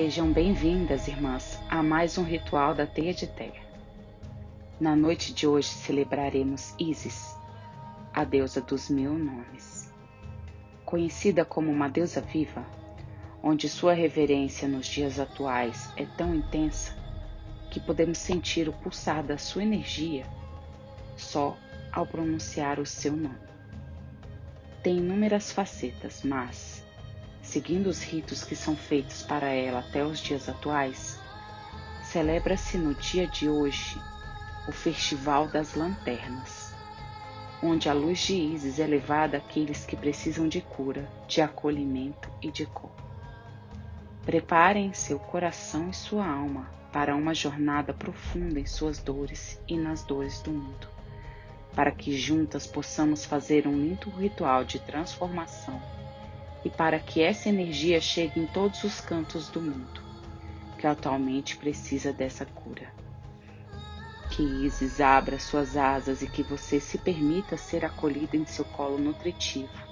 Sejam bem-vindas, irmãs, a mais um ritual da Teia de Terra. Na noite de hoje celebraremos Isis, a deusa dos mil nomes. Conhecida como uma deusa viva, onde sua reverência nos dias atuais é tão intensa que podemos sentir o pulsar da sua energia só ao pronunciar o seu nome. Tem inúmeras facetas, mas, seguindo os ritos que são feitos para ela até os dias atuais, celebra-se no dia de hoje o Festival das Lanternas, onde a luz de Isis é levada àqueles que precisam de cura, de acolhimento e de cor. Preparem seu coração e sua alma para uma jornada profunda em suas dores e nas dores do mundo, para que juntas possamos fazer um lindo ritual de transformação e para que essa energia chegue em todos os cantos do mundo, que atualmente precisa dessa cura. Que Isis abra suas asas e que você se permita ser acolhida em seu colo nutritivo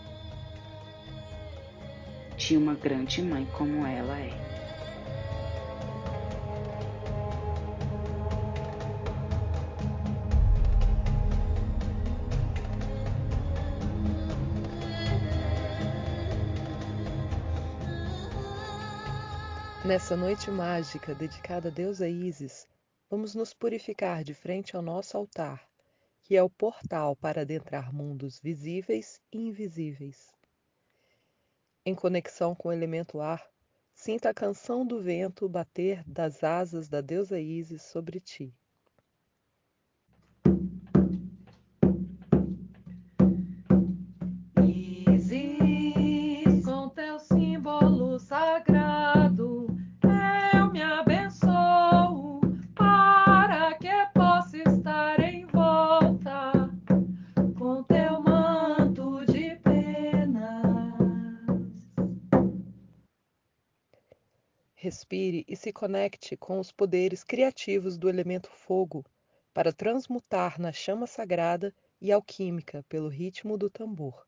de uma grande mãe como ela é. Nessa noite mágica dedicada a deusa Isis, vamos nos purificar de frente ao nosso altar, que é o portal para adentrar mundos visíveis e invisíveis. Em conexão com o elemento ar, sinta a canção do vento bater das asas da deusa Isis sobre ti. Respire e se conecte com os poderes criativos do elemento fogo para transmutar na chama sagrada e alquímica pelo ritmo do tambor.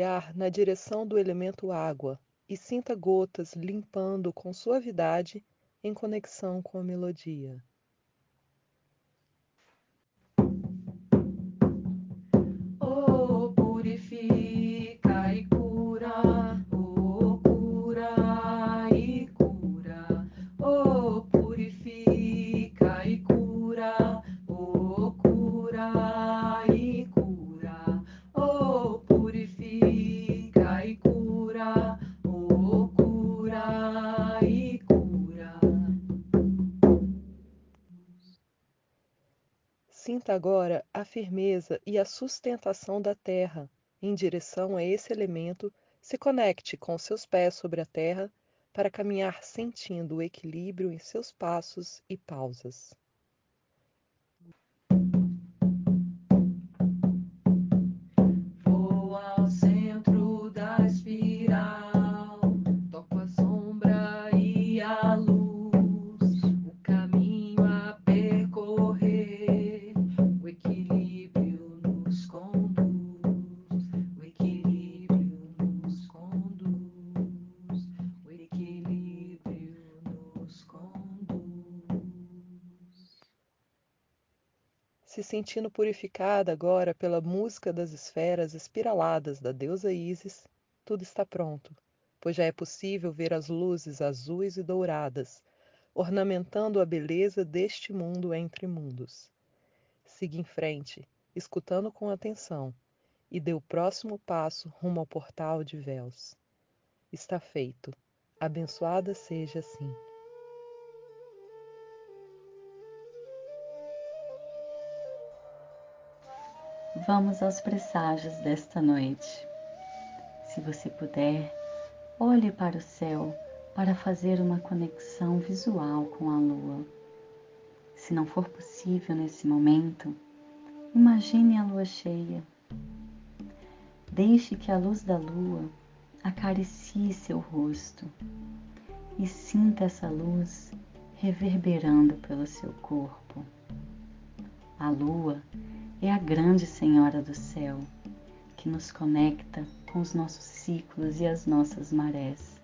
Olhar na direção do elemento água e sinta gotas limpando com suavidade em conexão com a melodia. Agora a firmeza e a sustentação da terra em direção a esse elemento. Se conecte com seus pés sobre a terra para caminhar sentindo o equilíbrio em seus passos e pausas. Sentindo purificada agora pela música das esferas espiraladas da deusa Isis, tudo está pronto, pois já é possível ver as luzes azuis e douradas, ornamentando a beleza deste mundo entre mundos. Siga em frente, escutando com atenção, e dê o próximo passo rumo ao portal de véus. Está feito. Abençoada seja assim. Vamos aos presságios desta noite. Se você puder, olhe para o céu para fazer uma conexão visual com a lua. Se não for possível nesse momento, imagine a lua cheia. Deixe que a luz da lua acaricie seu rosto e sinta essa luz reverberando pelo seu corpo. A lua é a grande senhora do céu que nos conecta com os nossos ciclos e as nossas marés.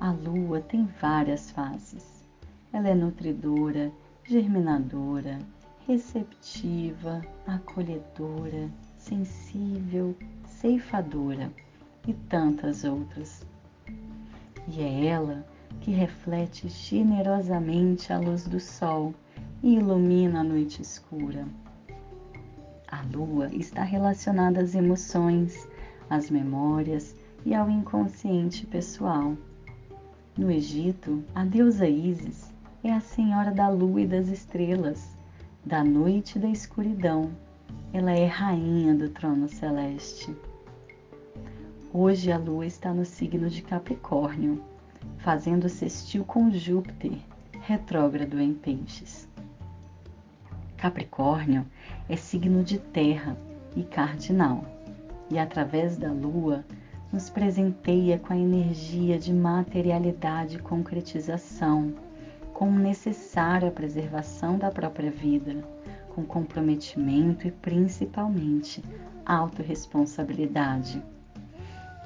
A lua tem várias faces. Ela é nutridora, germinadora, receptiva, acolhedora, sensível, ceifadora e tantas outras. E é ela que reflete generosamente a luz do sol e ilumina a noite escura. A lua está relacionada às emoções, às memórias e ao inconsciente pessoal. No Egito, a deusa Ísis é a senhora da lua e das estrelas, da noite e da escuridão. Ela é rainha do trono celeste. Hoje a lua está no signo de Capricórnio, fazendo sextil com Júpiter, retrógrado em Peixes. Capricórnio é signo de terra e cardinal, e através da lua nos presenteia com a energia de materialidade e concretização, com o necessário à preservação da própria vida, com comprometimento e principalmente autorresponsabilidade.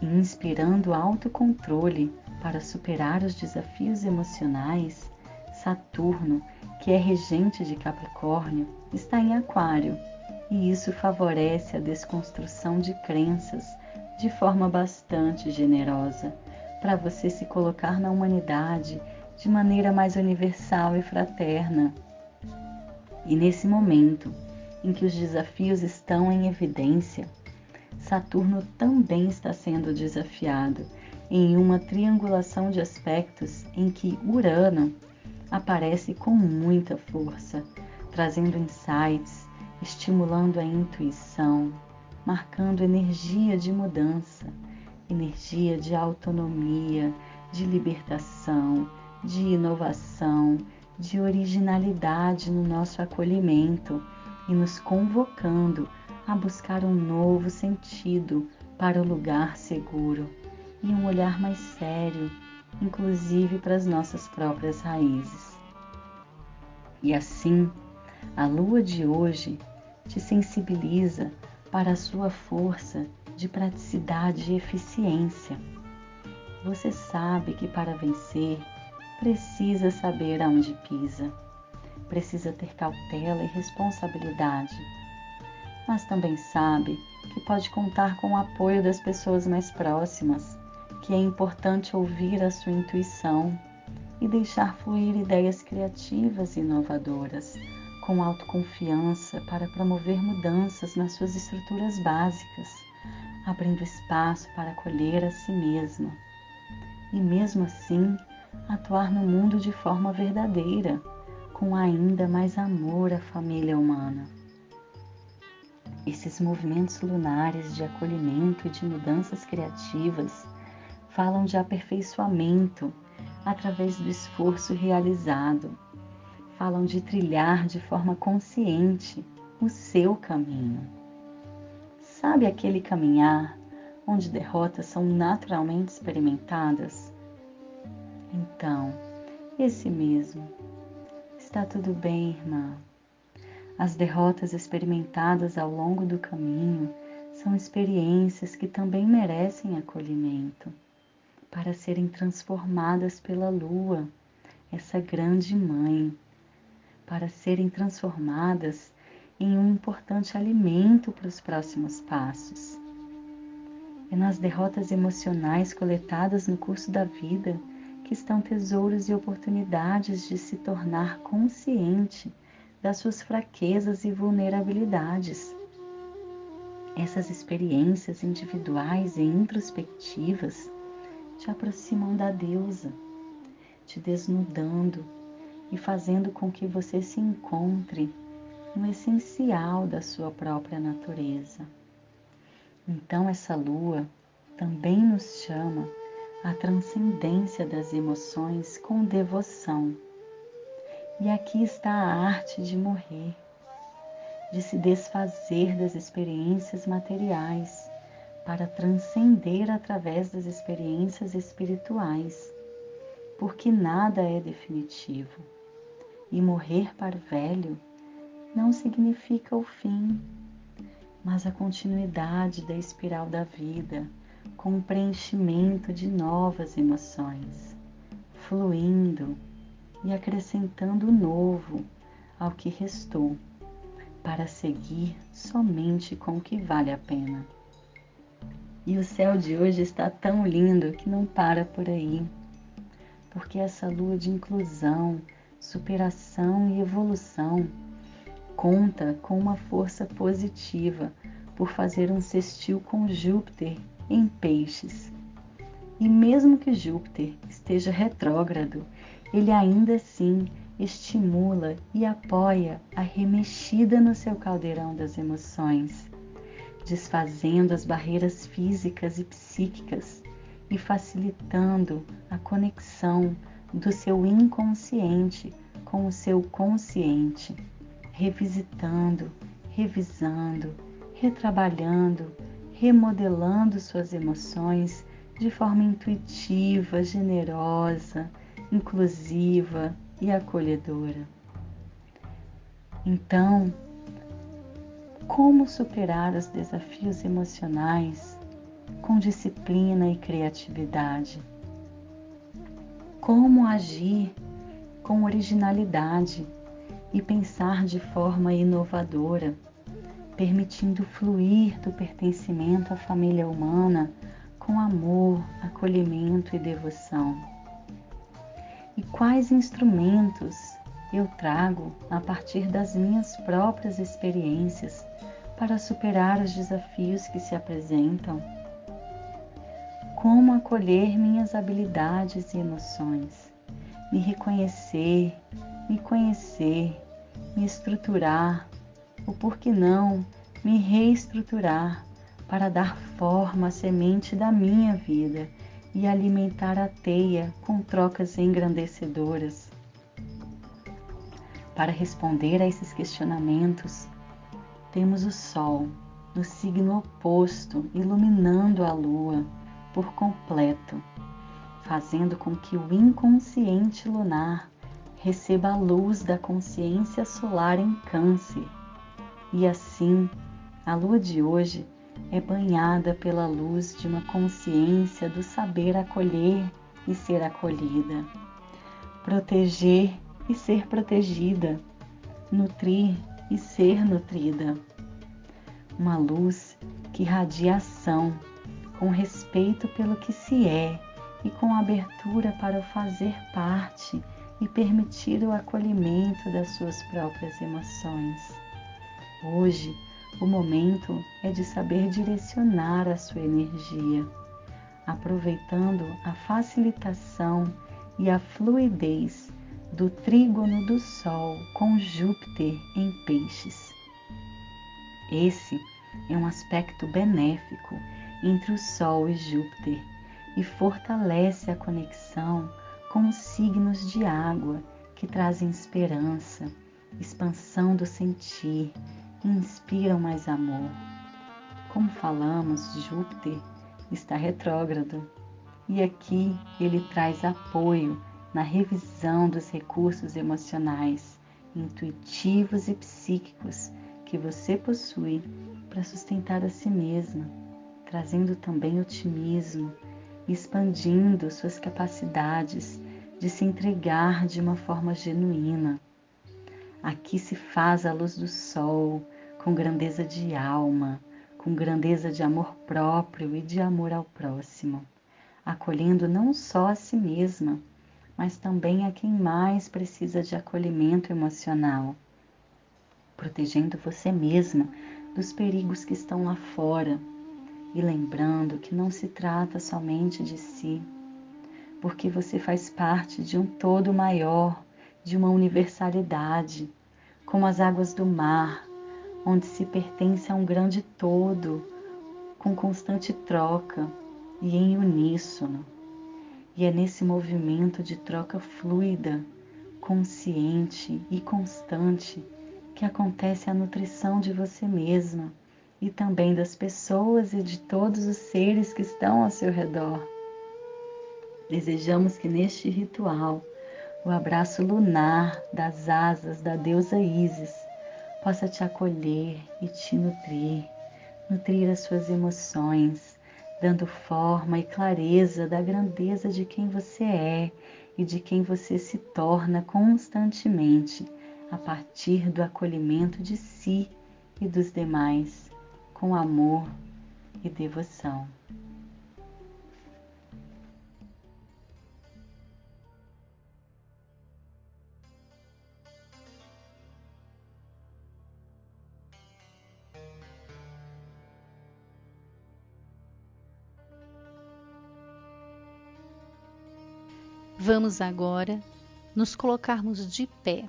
Inspirando autocontrole para superar os desafios emocionais, Saturno, que é regente de Capricórnio, está em Aquário, e isso favorece a desconstrução de crenças de forma bastante generosa, para você se colocar na humanidade de maneira mais universal e fraterna. E nesse momento em que os desafios estão em evidência, Saturno também está sendo desafiado em uma triangulação de aspectos em que Urano aparece com muita força, trazendo insights, estimulando a intuição, marcando energia de mudança, energia de autonomia, de libertação, de inovação, de originalidade no nosso acolhimento e nos convocando a buscar um novo sentido para o lugar seguro e um olhar mais sério, inclusive para as nossas próprias raízes. E assim, a lua de hoje te sensibiliza para a sua força de praticidade e eficiência. Você sabe que para vencer precisa saber aonde pisa, precisa ter cautela e responsabilidade, mas também sabe que pode contar com o apoio das pessoas mais próximas que é importante ouvir a sua intuição e deixar fluir ideias criativas e inovadoras, com autoconfiança para promover mudanças nas suas estruturas básicas, abrindo espaço para acolher a si mesma. E mesmo assim, atuar no mundo de forma verdadeira, com ainda mais amor à família humana. Esses movimentos lunares de acolhimento e de mudanças criativas falam de aperfeiçoamento através do esforço realizado, falam de trilhar de forma consciente o seu caminho. Sabe aquele caminhar onde derrotas são naturalmente experimentadas? Então, esse mesmo. Está tudo bem, irmã. As derrotas experimentadas ao longo do caminho são experiências que também merecem acolhimento para serem transformadas pela lua, essa grande mãe, para serem transformadas em um importante alimento para os próximos passos. É nas derrotas emocionais coletadas no curso da vida que estão tesouros e oportunidades de se tornar consciente das suas fraquezas e vulnerabilidades. Essas experiências individuais e introspectivas te aproximam da deusa, te desnudando e fazendo com que você se encontre no essencial da sua própria natureza. Então, essa lua também nos chama a transcendência das emoções com devoção. E aqui está a arte de morrer, de se desfazer das experiências materiais para transcender através das experiências espirituais, porque nada é definitivo. E morrer para o velho não significa o fim, mas a continuidade da espiral da vida, com o preenchimento de novas emoções, fluindo e acrescentando novo ao que restou, para seguir somente com o que vale a pena. E o céu de hoje está tão lindo que não para por aí, porque essa lua de inclusão, superação e evolução conta com uma força positiva por fazer um sextil com Júpiter em Peixes. E mesmo que Júpiter esteja retrógrado, ele ainda assim estimula e apoia a remexida no seu caldeirão das emoções, desfazendo as barreiras físicas e psíquicas e facilitando a conexão do seu inconsciente com o seu consciente, revisitando, revisando, retrabalhando remodelando suas emoções de forma intuitiva, generosa, inclusiva e acolhedora. Então, como superar os desafios emocionais com disciplina e criatividade? Como agir com originalidade e pensar de forma inovadora? permitindo fluir do pertencimento à família humana com amor, acolhimento e devoção. E quais instrumentos eu trago a partir das minhas próprias experiências para superar os desafios que se apresentam? Como acolher minhas habilidades e emoções, me reconhecer, me conhecer, me estruturar ou por que não me reestruturar para dar forma à semente da minha vida e alimentar a teia com trocas engrandecedoras. Para responder a esses questionamentos, temos o Sol no signo oposto, iluminando a Lua por completo, fazendo com que o inconsciente lunar receba a luz da consciência solar em Câncer. E assim, a lua de hoje é banhada pela luz de uma consciência do saber acolher e ser acolhida, proteger e ser protegida, nutrir e ser nutrida. Uma luz que irradia ação, com respeito pelo que se é e com abertura para o fazer parte e permitir o acolhimento das suas próprias emoções. Hoje, o momento é de saber direcionar a sua energia, aproveitando a facilitação e a fluidez do trígono do Sol com Júpiter em Peixes. Esse é um aspecto benéfico entre o Sol e Júpiter e fortalece a conexão com os signos de água que trazem esperança, expansão do sentir inspiram mais amor. Como falamos, Júpiter está retrógrado e aqui ele traz apoio na revisão dos recursos emocionais, intuitivos e psíquicos que você possui para sustentar a si mesma, trazendo também otimismo, expandindo suas capacidades de se entregar de uma forma genuína. Aqui se faz a luz do sol, com grandeza de alma, com grandeza de amor próprio e de amor ao próximo, acolhendo não só a si mesma, mas também a quem mais precisa de acolhimento emocional, protegendo você mesma dos perigos que estão lá fora e lembrando que não se trata somente de si, porque você faz parte de um todo maior de uma universalidade, como as águas do mar, onde se pertence a um grande todo, com constante troca e em uníssono. E é nesse movimento de troca fluida, consciente e constante que acontece a nutrição de você mesma e também das pessoas e de todos os seres que estão ao seu redor. Desejamos que neste ritual o abraço lunar das asas da deusa Isis possa te acolher e te nutrir, nutrir as suas emoções, dando forma e clareza da grandeza de quem você é e de quem você se torna constantemente a partir do acolhimento de si e dos demais com amor e devoção. Vamos agora nos colocarmos de pé,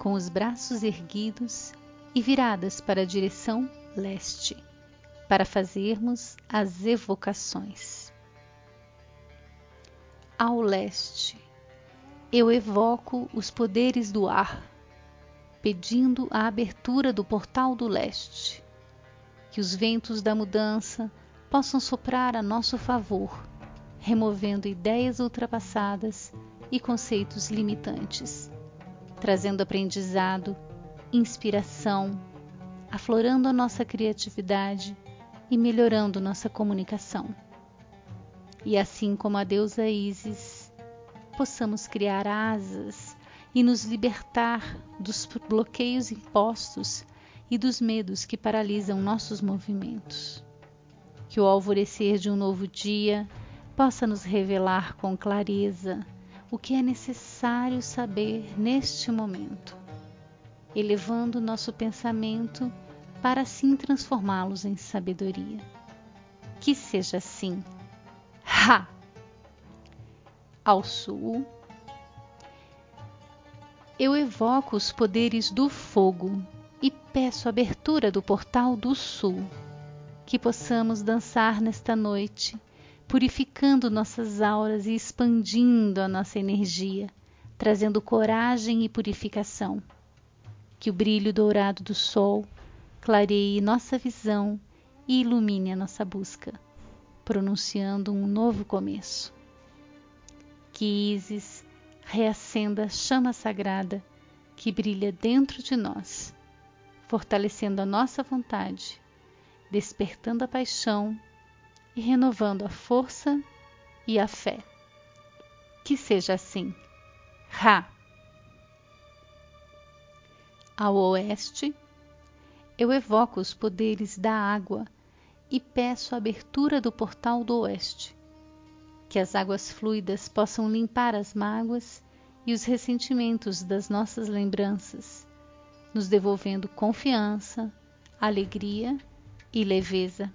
com os braços erguidos e viradas para a direção leste, para fazermos as evocações. Ao leste, eu evoco os poderes do ar, pedindo a abertura do portal do leste, que os ventos da mudança possam soprar a nosso favor removendo ideias ultrapassadas e conceitos limitantes, trazendo aprendizado, inspiração, aflorando a nossa criatividade e melhorando nossa comunicação. E assim como a deusa Isis, possamos criar asas e nos libertar dos bloqueios impostos e dos medos que paralisam nossos movimentos. Que o alvorecer de um novo dia possa nos revelar com clareza o que é necessário saber neste momento, elevando nosso pensamento para assim transformá-los em sabedoria. Que seja assim. Ha! Ao sul, eu evoco os poderes do fogo e peço a abertura do portal do sul, que possamos dançar nesta noite purificando nossas auras e expandindo a nossa energia, trazendo coragem e purificação. Que o brilho dourado do sol clareie nossa visão e ilumine a nossa busca, pronunciando um novo começo. Que Isis reacenda a chama sagrada que brilha dentro de nós, fortalecendo a nossa vontade, despertando a paixão e renovando a força e a fé. Que seja assim. Ra. Ao oeste, eu evoco os poderes da água e peço a abertura do portal do oeste. Que as águas fluidas possam limpar as mágoas e os ressentimentos das nossas lembranças, nos devolvendo confiança, alegria e leveza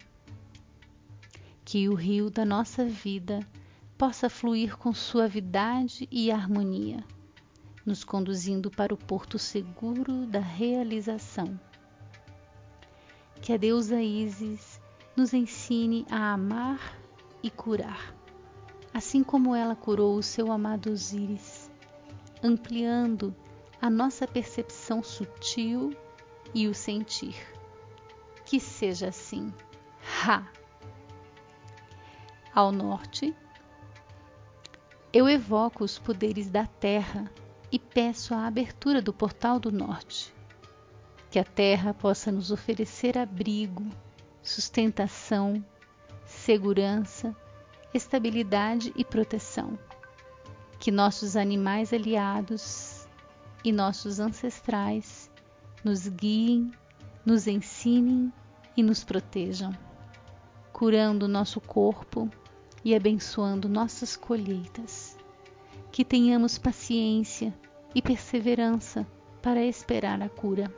que o rio da nossa vida possa fluir com suavidade e harmonia, nos conduzindo para o porto seguro da realização. Que a deusa Isis nos ensine a amar e curar, assim como ela curou o seu amado Osíris, ampliando a nossa percepção sutil e o sentir. Que seja assim. Ha! Ao norte, eu evoco os poderes da terra e peço a abertura do portal do norte. Que a terra possa nos oferecer abrigo, sustentação, segurança, estabilidade e proteção. Que nossos animais aliados e nossos ancestrais nos guiem, nos ensinem e nos protejam, curando nosso corpo e abençoando nossas colheitas. Que tenhamos paciência e perseverança para esperar a cura.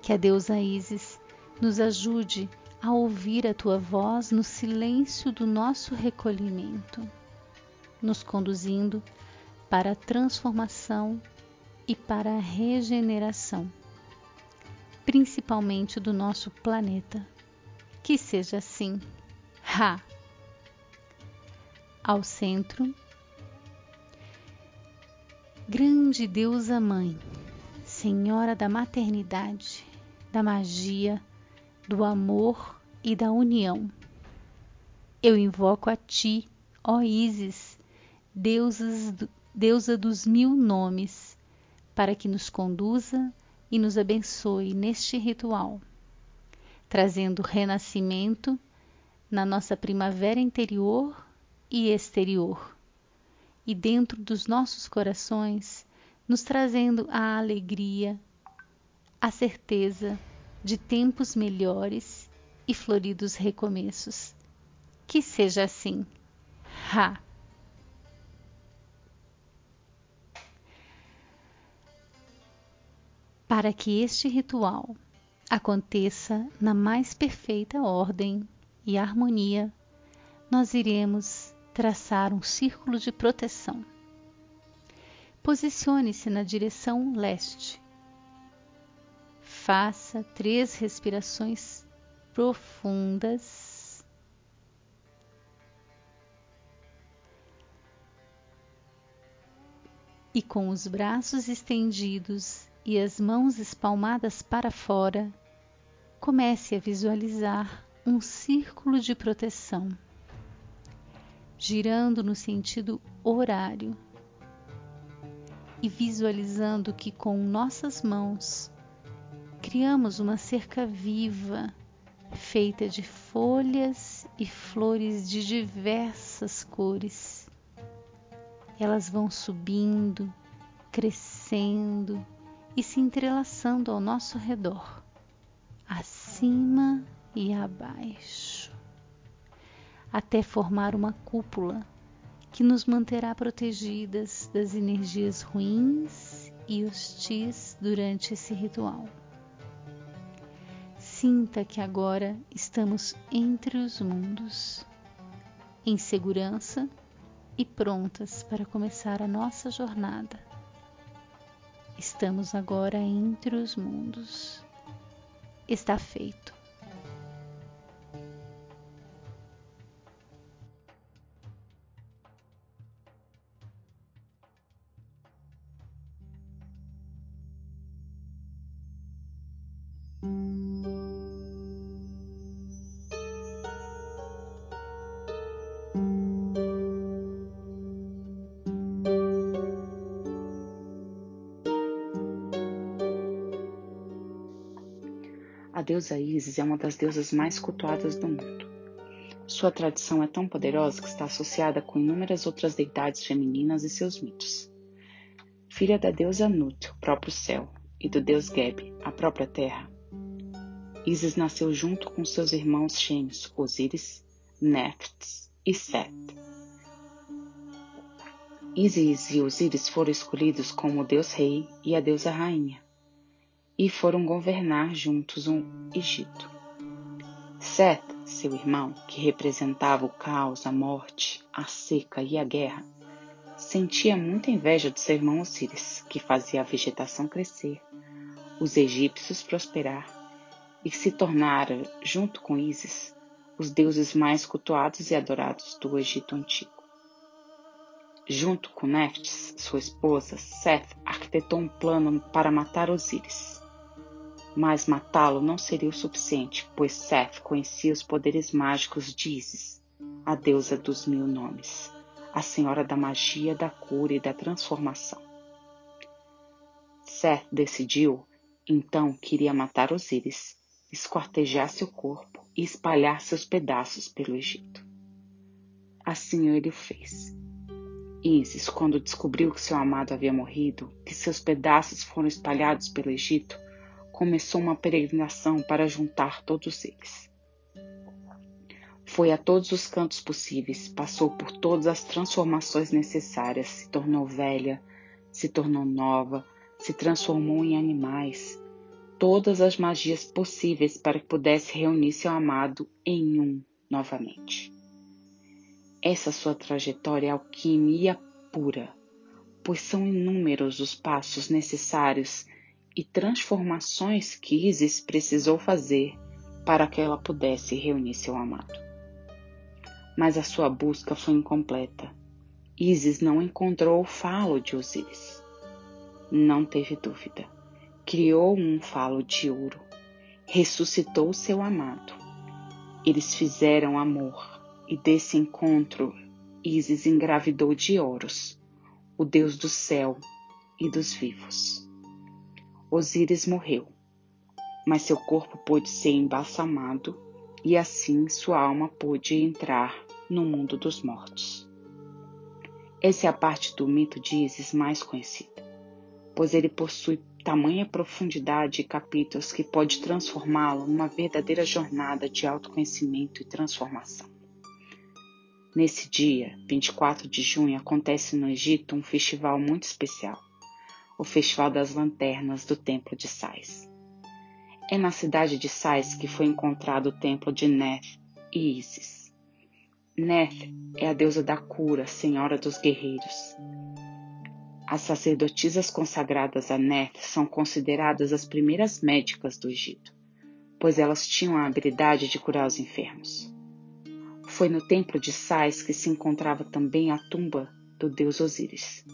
Que a deusa Isis nos ajude a ouvir a tua voz no silêncio do nosso recolhimento, nos conduzindo para a transformação e para a regeneração, principalmente do nosso planeta. Que seja assim. Ha! ao centro. Grande deusa mãe, Senhora da maternidade, da magia, do amor e da união. Eu invoco a ti, ó Isis, deusas, deusa dos mil nomes, para que nos conduza e nos abençoe neste ritual, trazendo renascimento na nossa primavera interior e exterior, e dentro dos nossos corações, nos trazendo a alegria, a certeza de tempos melhores e floridos recomeços. Que seja assim. Ha! Para que este ritual aconteça na mais perfeita ordem e harmonia, nós iremos traçar um círculo de proteção. Posicione-se na direção leste. Faça três respirações profundas. E com os braços estendidos e as mãos espalmadas para fora, comece a visualizar um círculo de proteção, girando no sentido horário e visualizando que com nossas mãos criamos uma cerca viva feita de folhas e flores de diversas cores. Elas vão subindo, crescendo e se entrelaçando ao nosso redor, acima e abaixo, até formar uma cúpula que nos manterá protegidas das energias ruins e hostis durante esse ritual. Sinta que agora estamos entre os mundos, em segurança e prontas para começar a nossa jornada. Estamos agora entre os mundos. Está feito. Deusa Isis é uma das deusas mais cultuadas do mundo. Sua tradição é tão poderosa que está associada com inúmeras outras deidades femininas e seus mitos. Filha da deusa Nut, o próprio céu, e do deus Geb, a própria terra, Isis nasceu junto com seus irmãos gêmeos Osíris, Néftis e Set. Isis e Osíris foram escolhidos como o deus rei e a deusa rainha e foram governar juntos o Egito. Set, seu irmão, que representava o caos, a morte, a seca e a guerra, sentia muita inveja do seu irmão Osíris, que fazia a vegetação crescer, os egípcios prosperar e se tornara, junto com Ísis, os deuses mais cultuados e adorados do Egito Antigo. Junto com Neftis, sua esposa, Seth arquitetou um plano para matar Osíris mas matá-lo não seria o suficiente, pois Seth conhecia os poderes mágicos de Isis, a deusa dos mil nomes, a senhora da magia, da cura e da transformação. Seth decidiu, então, que iria matar Osíris, esquartejar seu corpo e espalhar seus pedaços pelo Egito. Assim ele o fez. Isis, quando descobriu que seu amado havia morrido, que seus pedaços foram espalhados pelo Egito, começou uma peregrinação para juntar todos eles. Foi a todos os cantos possíveis, passou por todas as transformações necessárias, se tornou velha, se tornou nova, se transformou em animais, todas as magias possíveis para que pudesse reunir seu amado em um novamente. Essa sua trajetória é alquimia pura, pois são inúmeros os passos necessários e transformações que Isis precisou fazer para que ela pudesse reunir seu amado. mas a sua busca foi incompleta. Isis não encontrou o falo de Osíris. Não teve dúvida. Criou um falo de ouro. Ressuscitou seu amado. Eles fizeram amor, e desse encontro Isis engravidou de Horus, o deus do céu e dos vivos. Osíris morreu, mas seu corpo pôde ser embalsamado e assim sua alma pôde entrar no mundo dos mortos. Essa é a parte do mito de Isis mais conhecida, pois ele possui tamanha profundidade e capítulos que pode transformá-lo numa verdadeira jornada de autoconhecimento e transformação. Nesse dia, 24 de junho, acontece no Egito um festival muito especial, o Festival das Lanternas do Templo de Sais. É na cidade de Sais que foi encontrado o templo de Neth e Isis. Neth é a deusa da cura, senhora dos guerreiros. As sacerdotisas consagradas a Neth são consideradas as primeiras médicas do Egito, pois elas tinham a habilidade de curar os enfermos. Foi no templo de Sais que se encontrava também a tumba do deus Osíris.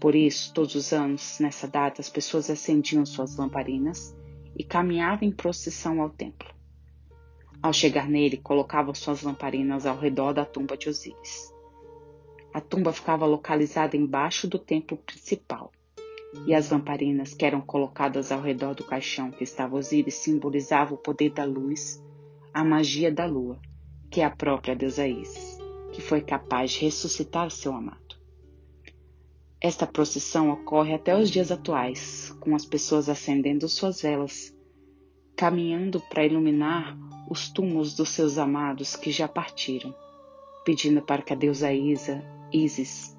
Por isso, todos os anos, nessa data, as pessoas acendiam suas lamparinas e caminhavam em procissão ao templo. Ao chegar nele, colocavam suas lamparinas ao redor da tumba de Osíris. A tumba ficava localizada embaixo do templo principal, e as lamparinas que eram colocadas ao redor do caixão que estava Osíris simbolizavam o poder da luz, a magia da lua que é a própria deusa Isis, que foi capaz de ressuscitar seu amado. Esta procissão ocorre até os dias atuais, com as pessoas acendendo suas velas, caminhando para iluminar os túmulos dos seus amados que já partiram, pedindo para que a deusa Isa, Isis,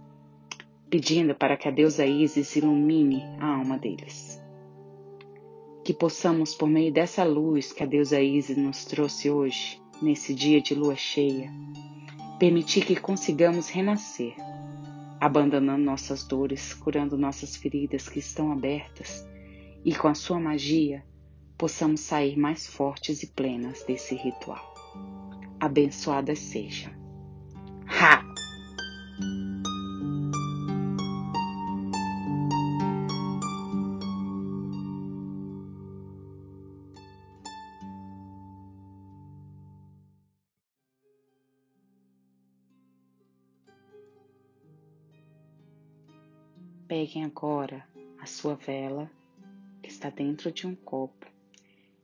pedindo para que a deusa Isis ilumine a alma deles. Que possamos, por meio dessa luz que a deusa Isis nos trouxe hoje, nesse dia de lua cheia, permitir que consigamos renascer, abandonando nossas dores, curando nossas feridas que estão abertas e com a sua magia possamos sair mais fortes e plenas desse ritual. Abençoadas sejam. Ha! Peguem agora a sua vela, que está dentro de um copo,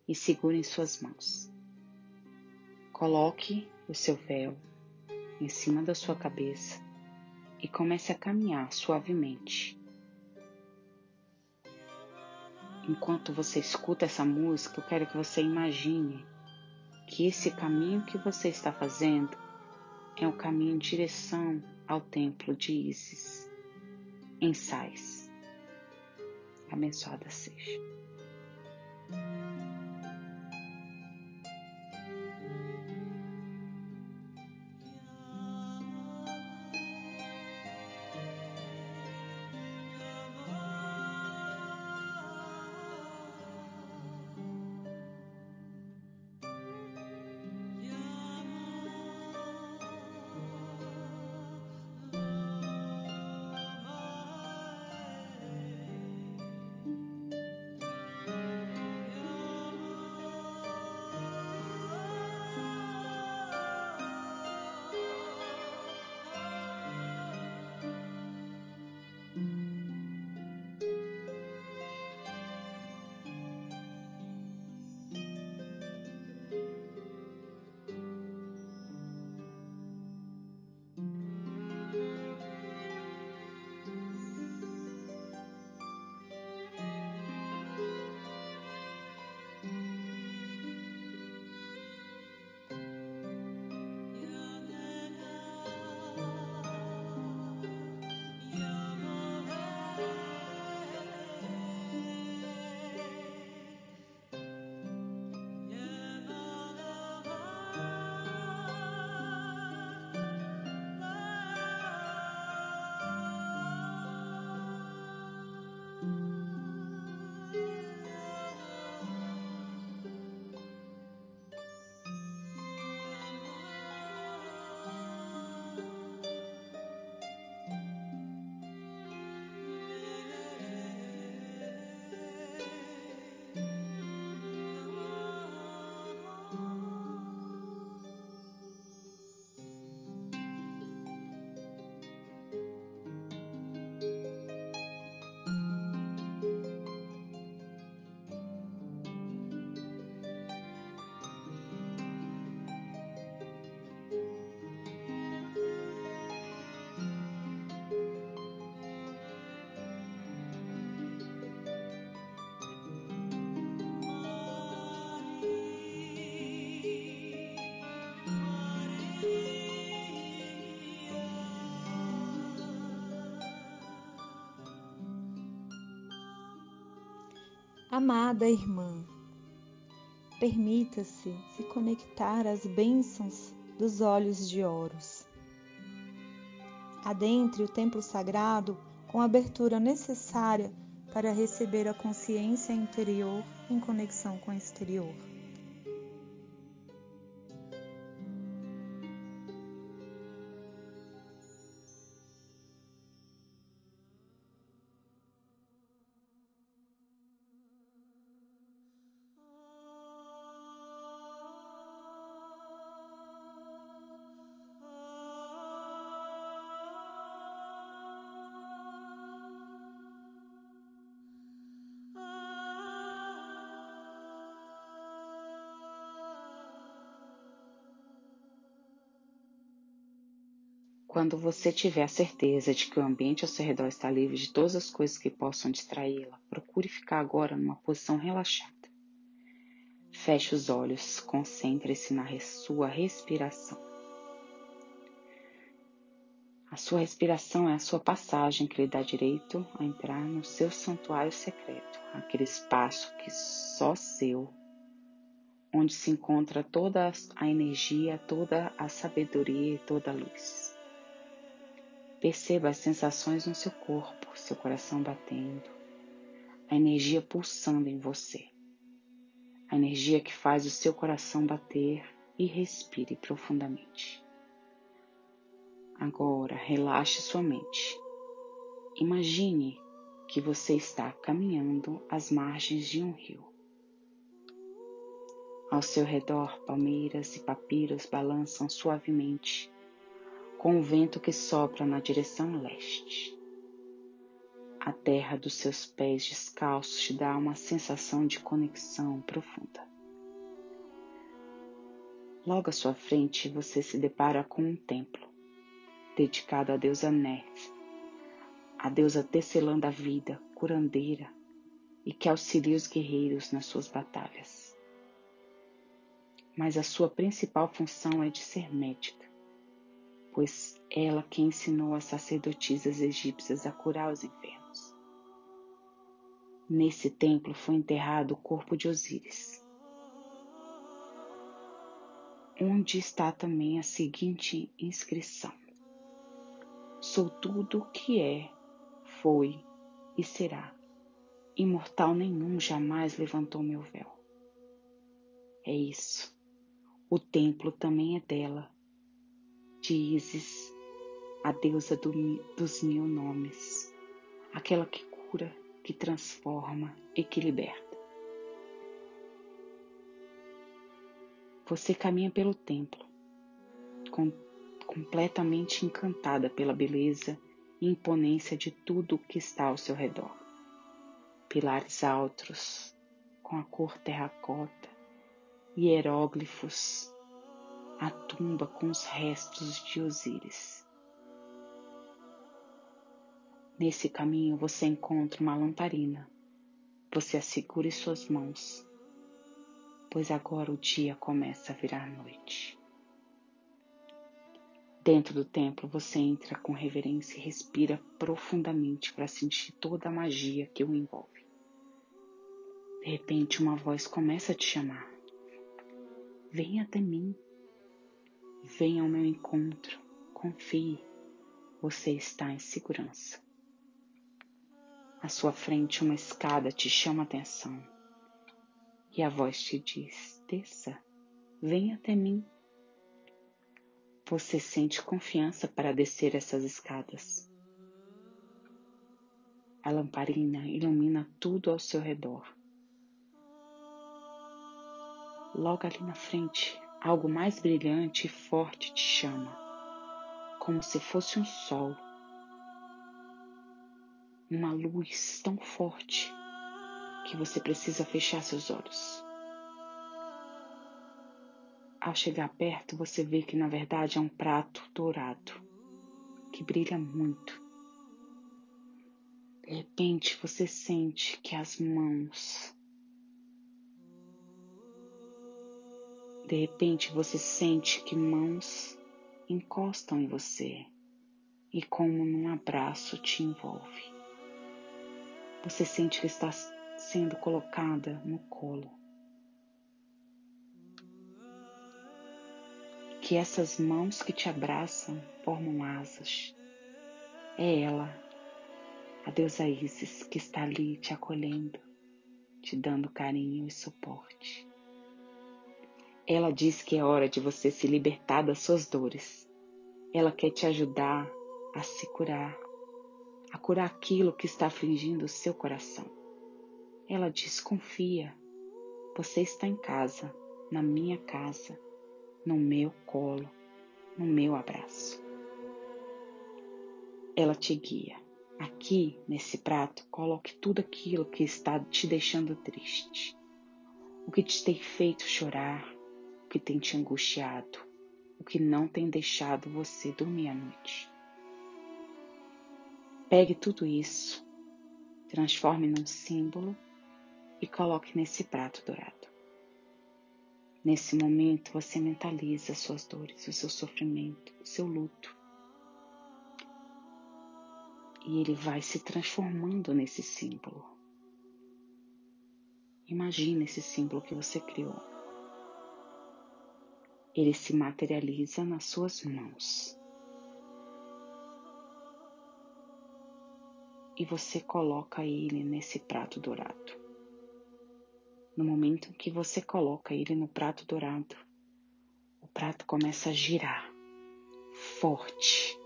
e segurem suas mãos. Coloque o seu véu em cima da sua cabeça e comece a caminhar suavemente. Enquanto você escuta essa música, eu quero que você imagine que esse caminho que você está fazendo é o caminho em direção ao templo de Isis ensaios. Abençoada seja. Amada irmã, permita-se se conectar às bênçãos dos olhos de Horus. Adentre o templo sagrado com a abertura necessária para receber a consciência interior em conexão com o exterior. Quando você tiver a certeza de que o ambiente ao seu redor está livre de todas as coisas que possam distraí-la, procure ficar agora numa posição relaxada. Feche os olhos, concentre-se na sua respiração. A sua respiração é a sua passagem que lhe dá direito a entrar no seu santuário secreto, aquele espaço que só seu, onde se encontra toda a energia, toda a sabedoria e toda a luz. Perceba as sensações no seu corpo, seu coração batendo, a energia pulsando em você, a energia que faz o seu coração bater e respire profundamente. Agora, relaxe sua mente. Imagine que você está caminhando às margens de um rio. Ao seu redor, palmeiras e papiros balançam suavemente com o vento que sopra na direção leste. A terra dos seus pés descalços te dá uma sensação de conexão profunda. Logo à sua frente, você se depara com um templo dedicado à deusa Nef, a deusa tecelã da vida, curandeira e que auxilia os guerreiros nas suas batalhas. Mas a sua principal função é de ser médica pois ela que ensinou as sacerdotisas egípcias a curar os enfermos. Nesse templo foi enterrado o corpo de Osíris, onde está também a seguinte inscrição: Sou tudo o que é, foi e será. Imortal nenhum jamais levantou meu véu. É isso. O templo também é dela de Isis, a deusa do, dos mil nomes, aquela que cura, que transforma e que liberta. Você caminha pelo templo, com, completamente encantada pela beleza e imponência de tudo o que está ao seu redor. Pilares altos, com a cor terracota, hieróglifos a tumba com os restos de Osíris. Nesse caminho você encontra uma lamparina. Você a segura em suas mãos, pois agora o dia começa a virar noite. Dentro do templo você entra com reverência e respira profundamente para sentir toda a magia que o envolve. De repente, uma voz começa a te chamar. Venha até mim. Venha ao meu encontro, confie, você está em segurança. À sua frente, uma escada te chama a atenção e a voz te diz: desça, venha até mim. Você sente confiança para descer essas escadas. A lamparina ilumina tudo ao seu redor. Logo ali na frente, algo mais brilhante e forte te chama, como se fosse um sol, uma luz tão forte que você precisa fechar seus olhos. Ao chegar perto, você vê que na verdade é um prato dourado que brilha muito. De repente, você sente que as mãos De repente você sente que mãos encostam em você e, como num abraço, te envolve. Você sente que está sendo colocada no colo. Que essas mãos que te abraçam formam asas. É ela, a deusa Isis, que está ali te acolhendo, te dando carinho e suporte. Ela diz que é hora de você se libertar das suas dores. Ela quer te ajudar a se curar, a curar aquilo que está afligindo o seu coração. Ela diz: confia, você está em casa, na minha casa, no meu colo, no meu abraço. Ela te guia. Aqui, nesse prato, coloque tudo aquilo que está te deixando triste, o que te tem feito chorar, que tem te angustiado, o que não tem deixado você dormir à noite. Pegue tudo isso, transforme num símbolo e coloque nesse prato dourado. Nesse momento, você mentaliza as suas dores, o seu sofrimento, o seu luto e ele vai se transformando nesse símbolo. Imagina esse símbolo que você criou. Ele se materializa nas suas mãos. E você coloca ele nesse prato dourado. No momento em que você coloca ele no prato dourado, o prato começa a girar forte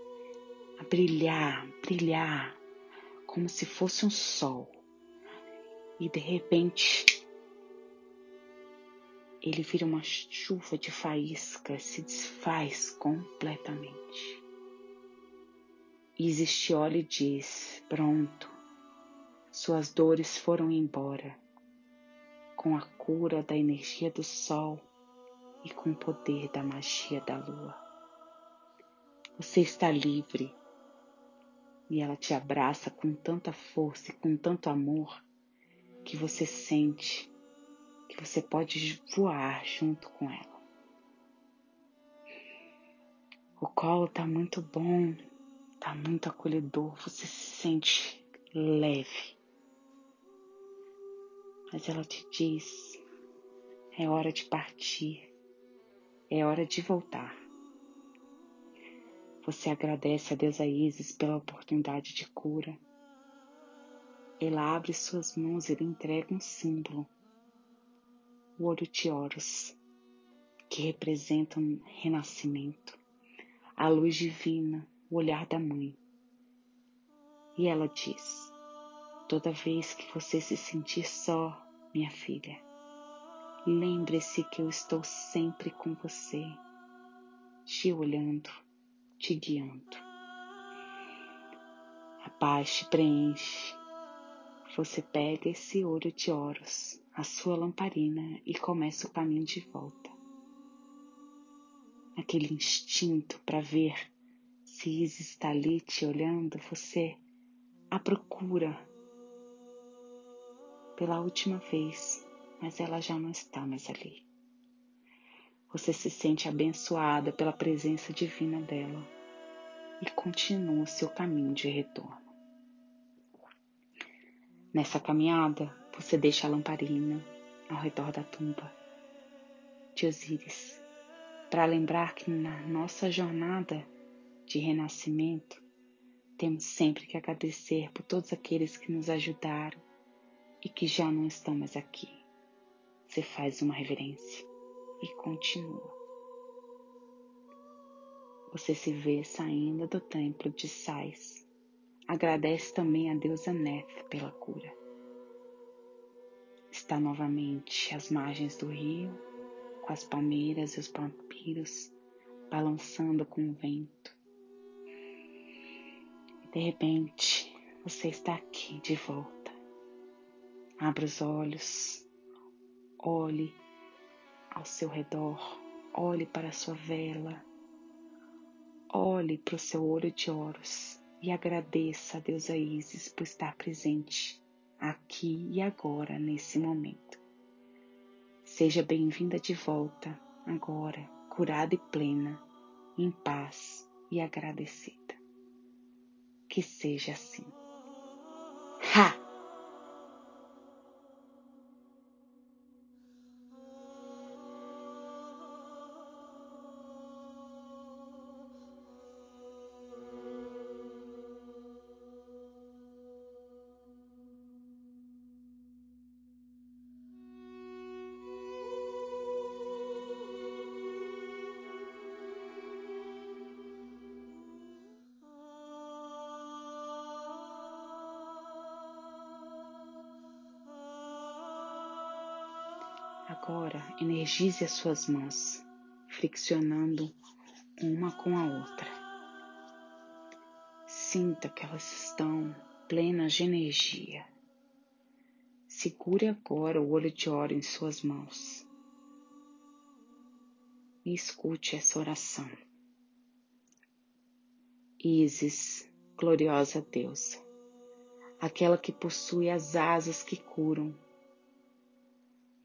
a brilhar, brilhar, como se fosse um sol. E de repente, ele vira uma chuva de faíscas, se desfaz completamente. Existe olha e diz: Pronto, suas dores foram embora, com a cura da energia do sol e com o poder da magia da lua. Você está livre e ela te abraça com tanta força e com tanto amor que você sente que você pode voar junto com ela. O colo tá muito bom, tá muito acolhedor, você se sente leve. Mas ela te diz: é hora de partir, é hora de voltar. Você agradece a deusa Isis pela oportunidade de cura. Ela abre suas mãos e lhe entrega um símbolo, o ouro de Horus, que representa um renascimento, a luz divina, o olhar da mãe. E ela diz: Toda vez que você se sentir só, minha filha, lembre-se que eu estou sempre com você, te olhando te guiando. A paz te preenche. Você pega esse ouro de oros, a sua lamparina e começa o caminho de volta. Aquele instinto para ver se Isis está ali te olhando, você a procura pela última vez, mas ela já não está mais ali. Você se sente abençoada pela presença divina dela e continua o seu caminho de retorno. Nessa caminhada, você deixa a lamparina ao redor da tumba de Osíris para lembrar que na nossa jornada de renascimento temos sempre que agradecer por todos aqueles que nos ajudaram e que já não estão mais aqui. Você faz uma reverência e continua. Você se vê saindo do templo de Sais. Agradece também a deusa Nef pela cura. Está novamente às margens do rio, com as palmeiras e os pampiros balançando com o vento. De repente, você está aqui de volta. Abra os olhos, olhe ao seu redor, olhe para a sua vela, olhe para o seu olho de ouros e agradeça a deusa Isis por estar presente aqui e agora, nesse momento. Seja bem-vinda de volta, agora, curada e plena, em paz e agradecida. Que seja assim. Ha! Energize as suas mãos, friccionando uma com a outra. Sinta que elas estão plenas de energia. Segure agora o olho de ouro em suas mãos e escute essa oração. Isis, gloriosa deusa, aquela que possui as asas que curam,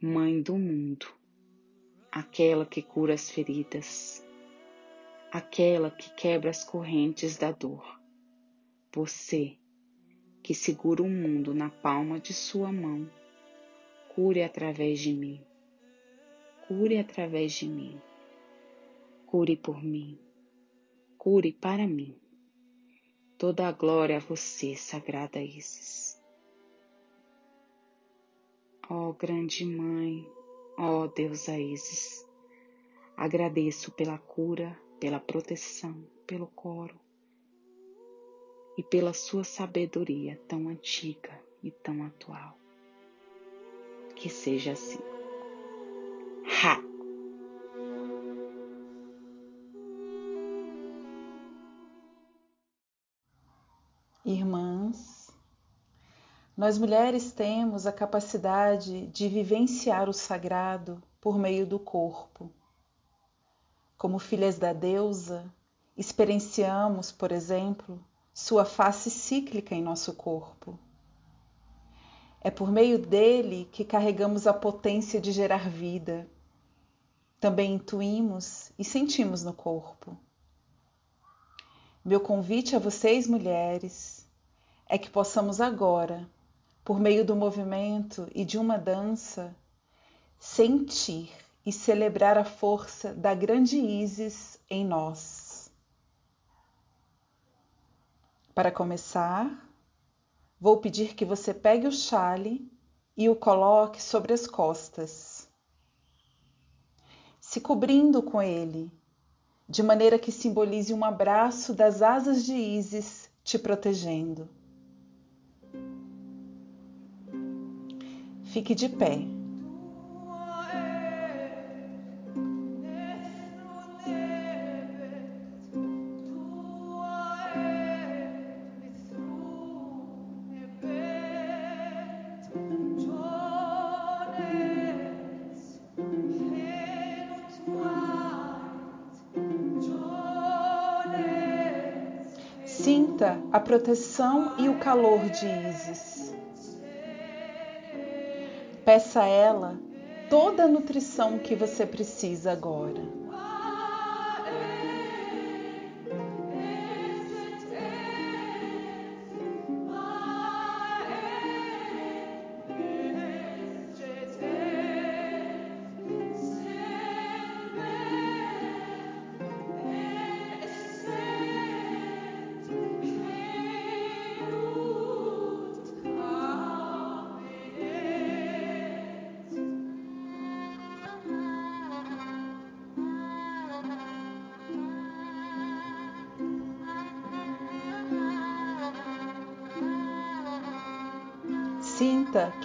Mãe do mundo, aquela que cura as feridas, aquela que quebra as correntes da dor. Você, que segura o mundo na palma de sua mão, cure através de mim. Cure através de mim. Cure por mim. Cure para mim. Toda a glória a você, sagrada Isis. Ó oh, grande mãe, ó oh, deusa Isis, agradeço pela cura, pela proteção, pelo coro e pela sua sabedoria tão antiga e tão atual. Que seja assim. Ha! Nós mulheres temos a capacidade de vivenciar o sagrado por meio do corpo. Como filhas da deusa, experienciamos, por exemplo, sua face cíclica em nosso corpo. É por meio dele que carregamos a potência de gerar vida. Também intuímos e sentimos no corpo. Meu convite a vocês, mulheres, é que possamos agora, por meio do movimento e de uma dança, sentir e celebrar a força da grande Isis em nós. Para começar, vou pedir que você pegue o chale e o coloque sobre as costas, se cobrindo com ele, de maneira que simbolize um abraço das asas de Ísis te protegendo. Fique de pé. Sinta a proteção e o calor de Isis. Peça a ela toda a nutrição que você precisa agora.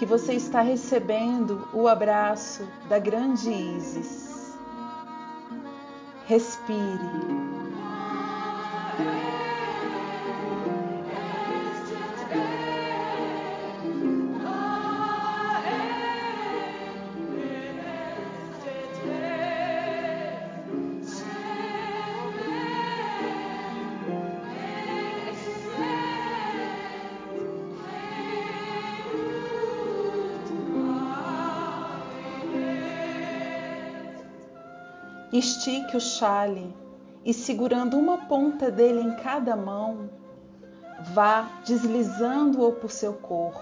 Que você está recebendo o abraço da grande Isis. Respire. Estique o chale e, segurando uma ponta dele em cada mão, vá deslizando-o por seu corpo,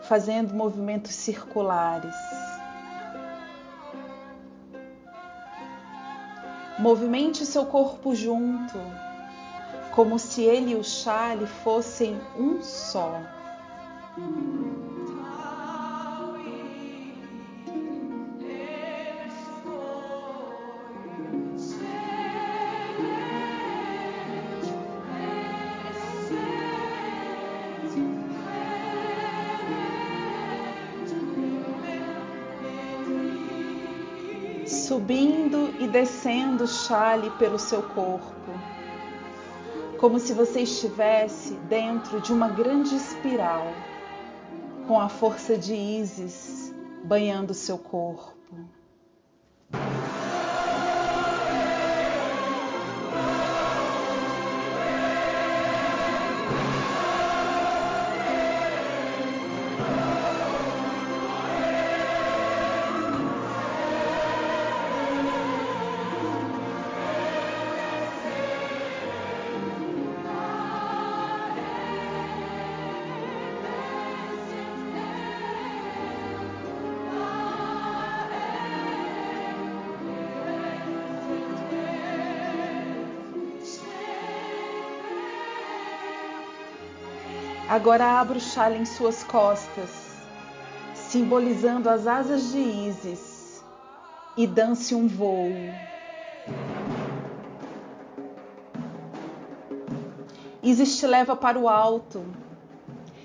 fazendo movimentos circulares. Movimente seu corpo junto, como se ele e o chale fossem um só. E descendo o chale pelo seu corpo, como se você estivesse dentro de uma grande espiral, com a força de Ísis banhando seu corpo. Agora abra o chale em suas costas, simbolizando as asas de Ísis, e dance um voo. Ísis te leva para o alto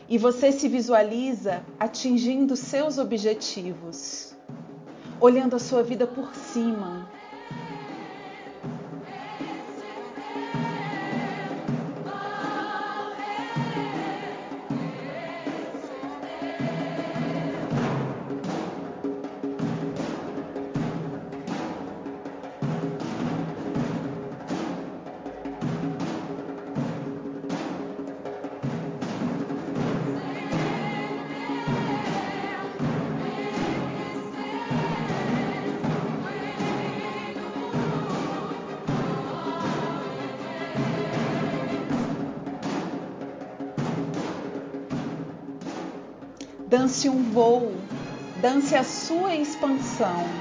e você se visualiza atingindo seus objetivos, olhando a sua vida por cima Dance um voo, dance a sua expansão.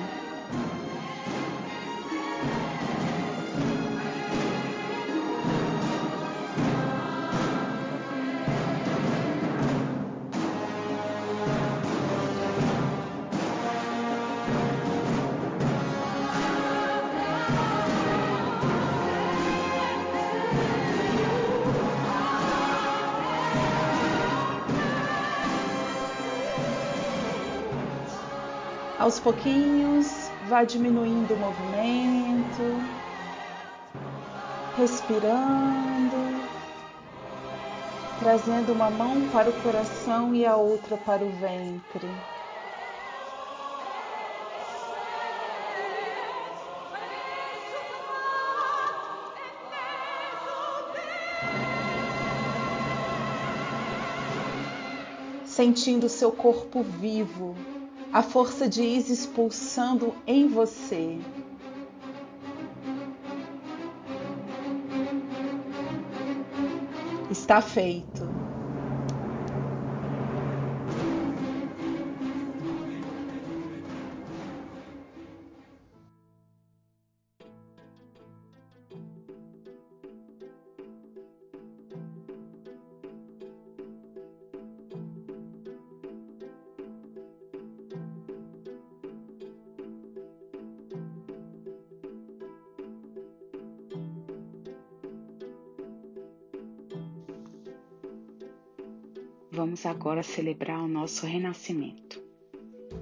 Aos pouquinhos, vá diminuindo o movimento, respirando, trazendo uma mão para o coração e a outra para o ventre. Sentindo seu corpo vivo, a força de Isis pulsando em você. Está feito. Vamos agora celebrar o nosso renascimento.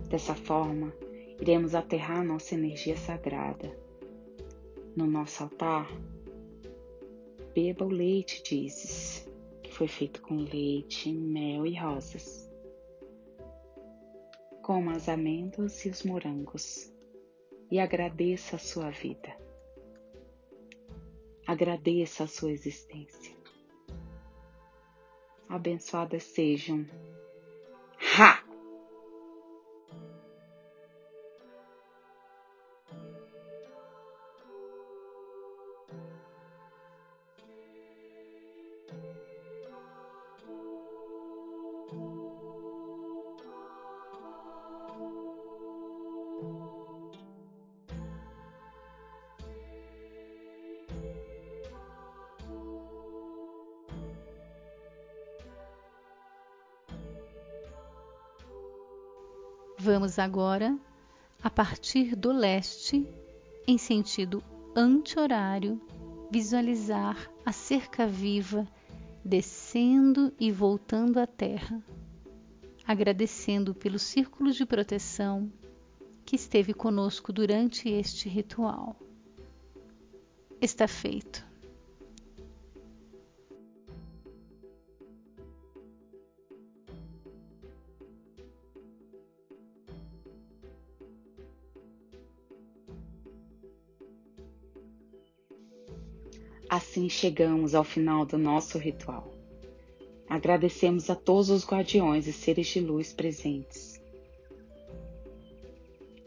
Dessa forma, iremos aterrar nossa energia sagrada. No nosso altar, beba o leite de Isis, que foi feito com leite, mel e rosas. Coma as amêndoas e os morangos e agradeça a sua vida. Agradeça a sua existência abençoadas sejam. Ha! Vamos agora, a partir do leste, em sentido anti-horário, visualizar a cerca viva descendo e voltando à Terra, agradecendo pelo círculo de proteção que esteve conosco durante este ritual. Está feito. Assim chegamos ao final do nosso ritual. Agradecemos a todos os guardiões e seres de luz presentes,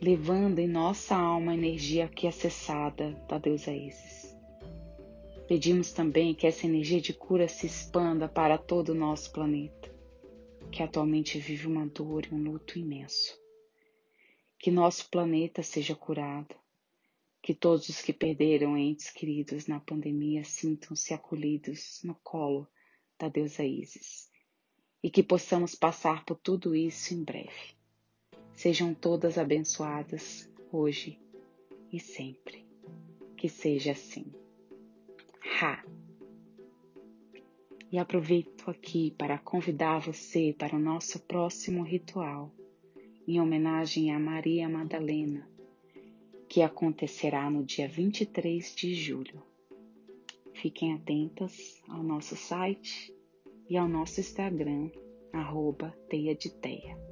levando em nossa alma a energia aqui acessada da deusa Isis. Pedimos também que essa energia de cura se expanda para todo o nosso planeta, que atualmente vive uma dor e um luto imenso. Que nosso planeta seja curado, que todos os que perderam entes queridos na pandemia sintam-se acolhidos no colo da deusa Isis e que possamos passar por tudo isso em breve. Sejam todas abençoadas hoje e sempre. Que seja assim. Ha! E aproveito aqui para convidar você para o nosso próximo ritual, em homenagem a Maria Madalena, que acontecerá no dia 23 de julho. Fiquem atentas ao nosso site e ao nosso Instagram, arroba Teia de Teia.